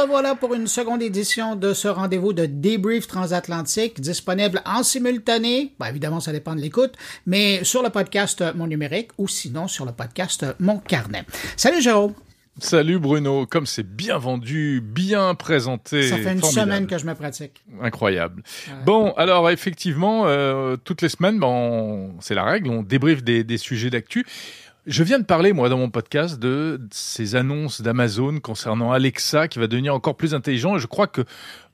revoilà pour une seconde édition de ce rendez-vous de débrief transatlantique disponible en simultané. Ben, évidemment, ça dépend de l'écoute, mais sur le podcast Mon Numérique ou sinon sur le podcast Mon Carnet. Salut Jérôme. Salut Bruno, comme c'est bien vendu, bien présenté. Ça fait une semaine que je me pratique. Incroyable. Bon, alors effectivement, euh, toutes les semaines, bon, c'est la règle, on débriefe des, des sujets d'actu. Je viens de parler, moi, dans mon podcast, de ces annonces d'Amazon concernant Alexa qui va devenir encore plus intelligent. Et je crois que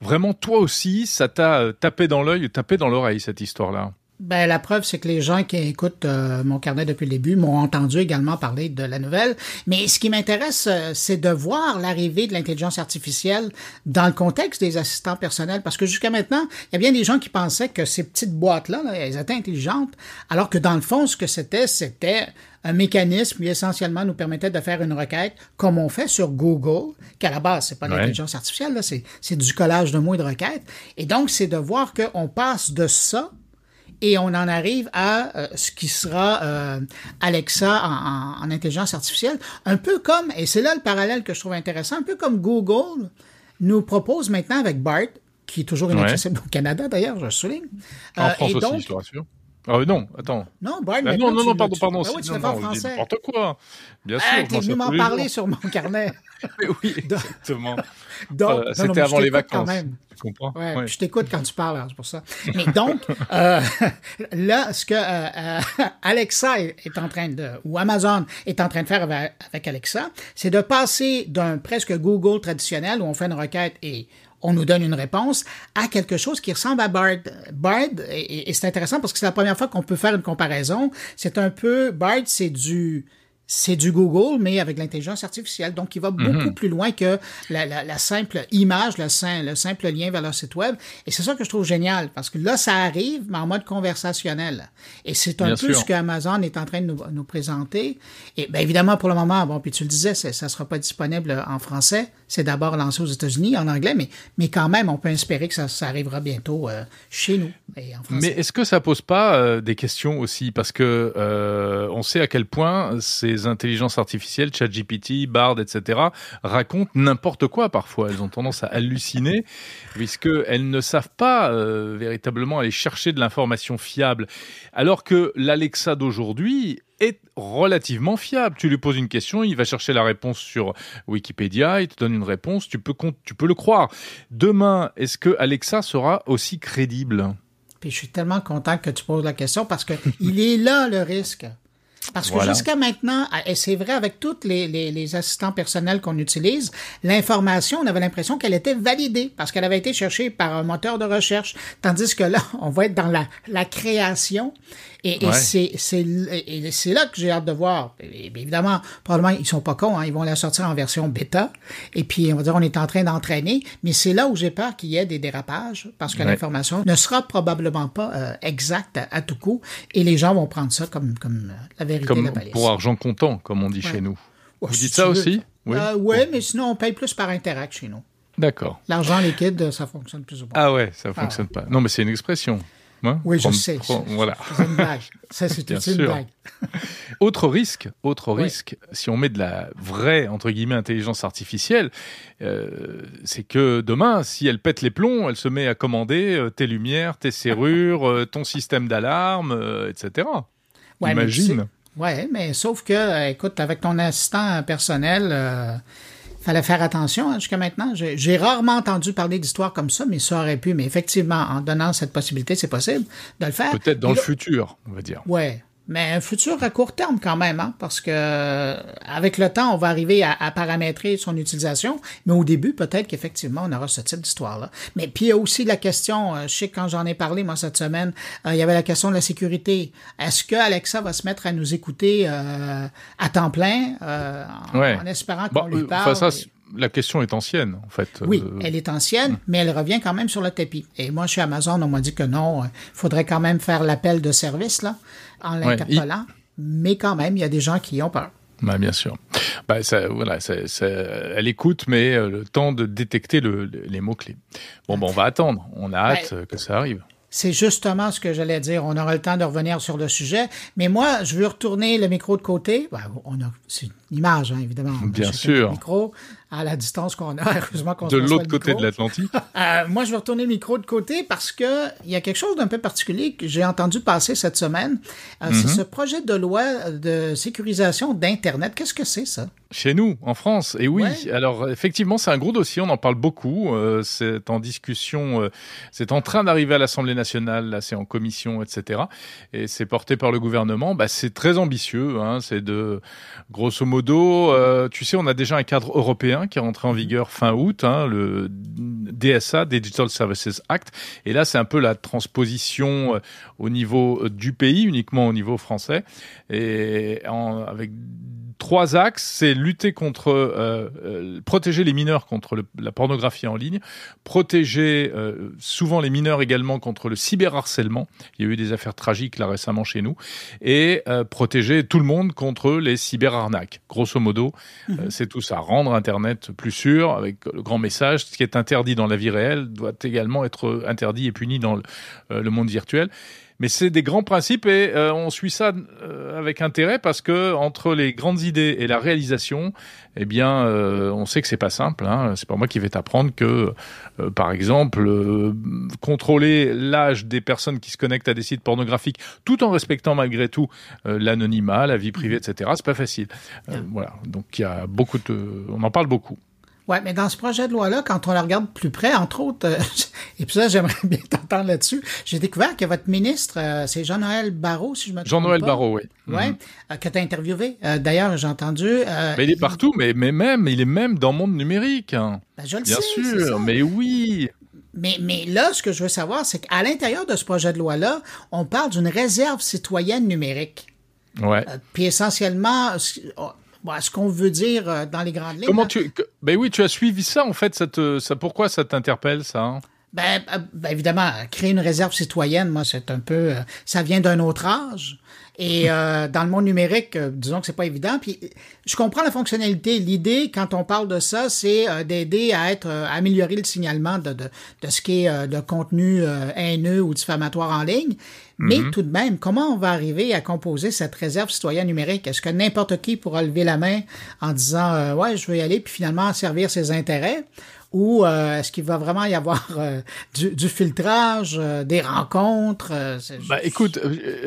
vraiment, toi aussi, ça t'a euh, tapé dans l'œil, tapé dans l'oreille, cette histoire-là. Ben, la preuve, c'est que les gens qui écoutent euh, mon carnet depuis le début m'ont entendu également parler de la nouvelle. Mais ce qui m'intéresse, euh, c'est de voir l'arrivée de l'intelligence artificielle dans le contexte des assistants personnels. Parce que jusqu'à maintenant, il y a bien des gens qui pensaient que ces petites boîtes-là, elles étaient intelligentes, alors que dans le fond, ce que c'était, c'était un mécanisme qui essentiellement nous permettait de faire une requête comme on fait sur Google, qu'à la base, c'est pas l'intelligence artificielle, là, c'est, c'est du collage de mots et de requêtes. Et donc, c'est de voir qu'on passe de ça et on en arrive à euh, ce qui sera euh, Alexa en, en, intelligence artificielle, un peu comme, et c'est là le parallèle que je trouve intéressant, un peu comme Google nous propose maintenant avec BART, qui est toujours inaccessible ouais. au Canada d'ailleurs, je souligne. En euh, France et aussi, donc, je te rassure. Ah non, attends. Non, Bart, ah, non, non, non, pardon, pardon. Ah oui, tu non, fais non, français. N'importe quoi. Bien ah, sûr. T'es venu m'en parler sur mon carnet. oui, exactement. donc, euh, c'était avant les vacances. Quand même. Tu comprends? Ouais, ouais. Je t'écoute quand tu parles, c'est pour ça. Mais donc, euh, là, ce que euh, Alexa est en train de, ou Amazon est en train de faire avec, avec Alexa, c'est de passer d'un presque Google traditionnel où on fait une requête et on nous donne une réponse à quelque chose qui ressemble à Bard. Bard, et, et c'est intéressant parce que c'est la première fois qu'on peut faire une comparaison. C'est un peu, Bard, c'est du, c'est du Google, mais avec l'intelligence artificielle. Donc, il va beaucoup mm -hmm. plus loin que la, la, la simple image, le, le, simple lien vers leur site web. Et c'est ça que je trouve génial, parce que là, ça arrive, mais en mode conversationnel. Et c'est un Bien peu sûr. ce que Amazon est en train de nous, nous présenter. Et bien évidemment, pour le moment, bon, puis tu le disais, ça ne sera pas disponible en français. C'est d'abord lancé aux États-Unis en anglais, mais, mais quand même, on peut espérer que ça, ça arrivera bientôt euh, chez nous et en français. Mais est-ce que ça pose pas euh, des questions aussi? Parce que euh, on sait à quel point ces intelligences artificielles, ChatGPT, Bard, etc., racontent n'importe quoi parfois. Elles ont tendance à halluciner, puisqu'elles ne savent pas euh, véritablement aller chercher de l'information fiable. Alors que l'Alexa d'aujourd'hui est relativement fiable. Tu lui poses une question, il va chercher la réponse sur Wikipédia, il te donne une réponse, tu peux, tu peux le croire. Demain, est-ce que Alexa sera aussi crédible? Puis je suis tellement content que tu poses la question parce que il est là le risque. Parce que jusqu'à maintenant, et c'est vrai avec tous les, les, les, assistants personnels qu'on utilise, l'information, on avait l'impression qu'elle était validée parce qu'elle avait été cherchée par un moteur de recherche. Tandis que là, on va être dans la, la création. Et, ouais. et c'est là que j'ai hâte de voir. Et, évidemment, probablement, ils sont pas cons, hein, ils vont la sortir en version bêta. Et puis, on va dire, on est en train d'entraîner. Mais c'est là où j'ai peur qu'il y ait des dérapages parce que ouais. l'information ne sera probablement pas euh, exacte à, à, tout coup. Et les gens vont prendre ça comme, comme la vérité comme la. Pour argent comptant, comme on dit ouais. chez nous. Vous dites ça aussi Oui, euh, ouais, mais sinon, on paye plus par interact chez nous. D'accord. L'argent liquide, ça fonctionne plus ou moins. Ah ouais, ça fonctionne ah, pas. Non, mais c'est une expression. Hein oui, je sais. voilà. C'est une blague. Ça, c'est une sûr. blague. autre risque, autre risque, si on met de la vraie, entre guillemets, intelligence artificielle, euh, c'est que demain, si elle pète les plombs, elle se met à commander euh, tes lumières, tes serrures, euh, ton système d'alarme, euh, etc. Ouais, Imagine. Oui, mais sauf que, écoute, avec ton assistant personnel, euh, fallait faire attention hein, jusqu'à maintenant. J'ai rarement entendu parler d'histoires comme ça, mais ça aurait pu. Mais effectivement, en donnant cette possibilité, c'est possible de le faire. Peut-être dans le futur, on va dire. Ouais. Mais un futur à court terme quand même, hein, parce que avec le temps, on va arriver à, à paramétrer son utilisation. Mais au début, peut-être qu'effectivement, on aura ce type d'histoire-là. Mais puis il y a aussi la question, euh, je sais que quand j'en ai parlé moi cette semaine, euh, il y avait la question de la sécurité. Est-ce que Alexa va se mettre à nous écouter euh, à temps plein, euh, en, ouais. en, espérant qu'on bon, lui parle? Ça, la question est ancienne, en fait. Oui, elle est ancienne, mmh. mais elle revient quand même sur le tapis. Et moi, chez Amazon, on m'a dit que non, il faudrait quand même faire l'appel de service, là, en l'interpellant. Ouais, il... Mais quand même, il y a des gens qui ont peur. Bah, bien sûr. Bah, ça, voilà, ça, ça, elle écoute, mais euh, le temps de détecter le, le, les mots-clés. Bon, bon, on va attendre. On a hâte ouais. que ça arrive. C'est justement ce que j'allais dire. On aura le temps de revenir sur le sujet. Mais moi, je veux retourner le micro de côté. Ben, on a, c'est une image, hein, évidemment. Bien sûr. Le micro à la distance qu'on a. Heureusement qu'on De l'autre côté de l'Atlantique. euh, moi, je veux retourner le micro de côté parce que il y a quelque chose d'un peu particulier que j'ai entendu passer cette semaine. Euh, mm -hmm. C'est ce projet de loi de sécurisation d'Internet. Qu'est-ce que c'est, ça? Chez nous, en France. Et oui, ouais. alors effectivement, c'est un gros dossier, on en parle beaucoup. Euh, c'est en discussion, c'est en train d'arriver à l'Assemblée nationale, là c'est en commission, etc. Et c'est porté par le gouvernement. Bah, c'est très ambitieux, hein, c'est de, grosso modo, tu sais, on a déjà un cadre européen qui est rentré en vigueur fin août, hein, le DSA, Digital Services Act. Et là, c'est un peu la transposition au niveau du pays, uniquement au niveau français. Et en, avec trois axes, c'est lutter contre, euh, euh, protéger les mineurs contre le, la pornographie en ligne, protéger euh, souvent les mineurs également contre le cyberharcèlement. Il y a eu des affaires tragiques là récemment chez nous, et protéger tout le monde contre les cyberarnaques. Grosso modo, mmh. c'est tout ça. Rendre Internet plus sûr avec le grand message. Ce qui est interdit dans la vie réelle doit également être interdit et puni dans le, le monde virtuel. Mais c'est des grands principes et euh, on suit ça euh, avec intérêt parce que entre les grandes idées et la réalisation, eh bien, euh, on sait que c'est pas simple. Hein. C'est pas moi qui vais t'apprendre que, euh, par exemple, euh, contrôler l'âge des personnes qui se connectent à des sites pornographiques, tout en respectant malgré tout l'anonymat, la vie privée, etc. C'est pas facile. voilà. Donc il y a beaucoup de, on en parle beaucoup. Oui, mais dans ce projet de loi-là, quand on le regarde plus près, entre autres, euh, et puis ça, j'aimerais bien t'entendre là-dessus, j'ai découvert que votre ministre, euh, c'est Jean-Noël Barrot, si je me trompe Jean-Noël Barrot, oui. Oui, mm -hmm. que tu as interviewé. Euh, D'ailleurs, j'ai entendu... mais il est partout, mais, mais même, il est même dans le monde numérique. Ben, je le bien sais, sûr, mais oui. Mais, mais là, ce que je veux savoir, c'est qu'à l'intérieur de ce projet de loi-là, on parle d'une réserve citoyenne numérique. Ouais. puis essentiellement Bon, ce qu'on veut dire euh, dans les grandes lignes. Comment tu Ben oui, tu as suivi ça en fait. Ça te, ça pourquoi ça t'interpelle ça hein? Ben, ben, évidemment, créer une réserve citoyenne, moi, c'est un peu, euh, ça vient d'un autre âge. Et euh, dans le monde numérique, euh, disons que c'est pas évident. Puis je comprends la fonctionnalité. L'idée, quand on parle de ça, c'est euh, d'aider à être à améliorer le signalement de, de, de ce qui est de contenu haineux ou diffamatoire en ligne. Mais mm -hmm. tout de même, comment on va arriver à composer cette réserve citoyenne numérique? Est-ce que n'importe qui pourra lever la main en disant euh, Ouais, je veux y aller, puis finalement servir ses intérêts? Ou euh, est-ce qu'il va vraiment y avoir euh, du, du, filtrage, euh, des rencontres bah, Écoute,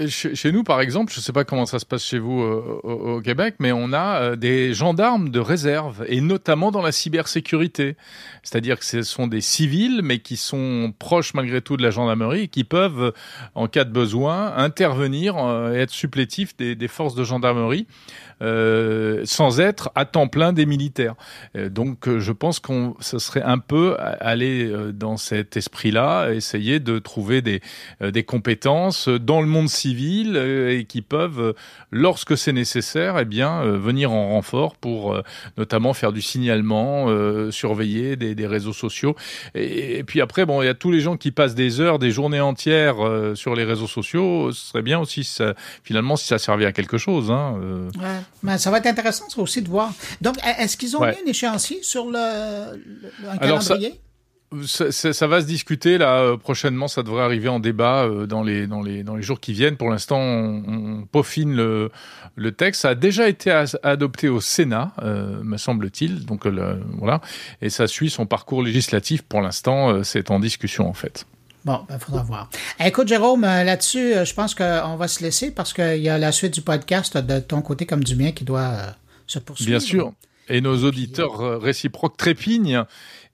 chez nous, par exemple, je ne sais pas comment ça se passe chez vous au, au, Québec, mais on a des gendarmes de réserve, et notamment dans la cybersécurité. C'est-à-dire que ce sont des civils, mais qui sont proches malgré tout de la gendarmerie et qui peuvent, en cas de besoin, intervenir et être supplétifs des, des forces de gendarmerie. Sans être à temps plein des militaires. Donc je pense qu'on ce serait un peu aller dans cet esprit-là, essayer de trouver des, des compétences dans le monde civil et qui peuvent, lorsque c'est nécessaire, eh bien venir en renfort pour notamment faire du signalement, surveiller des, des, réseaux sociaux. Et, et, puis après, bon, il y a tous les gens qui passent des heures, des journées entières sur les réseaux sociaux. Ce serait bien aussi, ça, finalement, si ça servait à quelque chose. Hein, ouais. Mais ça va être intéressant ça aussi de voir. Donc, est-ce qu'ils ont ouais. mis un échéancier sur le, le un Alors calendrier? Ça, ça, ça, va se discuter là euh, prochainement. Ça devrait arriver en débat euh, dans les dans les dans les jours qui viennent. Pour l'instant, on, on, peaufine le le texte. Ça a déjà été adopté au Sénat, euh, me semble-t-il. Donc voilà, et ça suit son parcours législatif. Pour l'instant, c'est en discussion en fait. Bon, il ben, faudra voir. Écoute, Jérôme, là-dessus, je pense qu'on va se laisser parce qu'il y a la suite du podcast de ton côté comme du mien qui doit se poursuivre. Bien sûr. Et nos auditeurs réciproques trépignent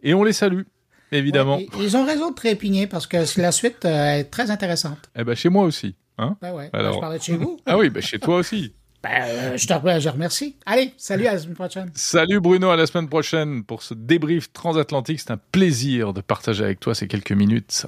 et on les salue. Évidemment. Ouais, ils ont raison de trépigner parce que la suite est très intéressante. Eh ben, chez moi aussi. Hein? Ben ouais. Alors... Je parlais de chez vous. ah oui, ben chez toi aussi. Ben, euh, je te remercie. Allez, salut à la semaine prochaine. Salut Bruno, à la semaine prochaine pour ce débrief transatlantique. C'est un plaisir de partager avec toi ces quelques minutes.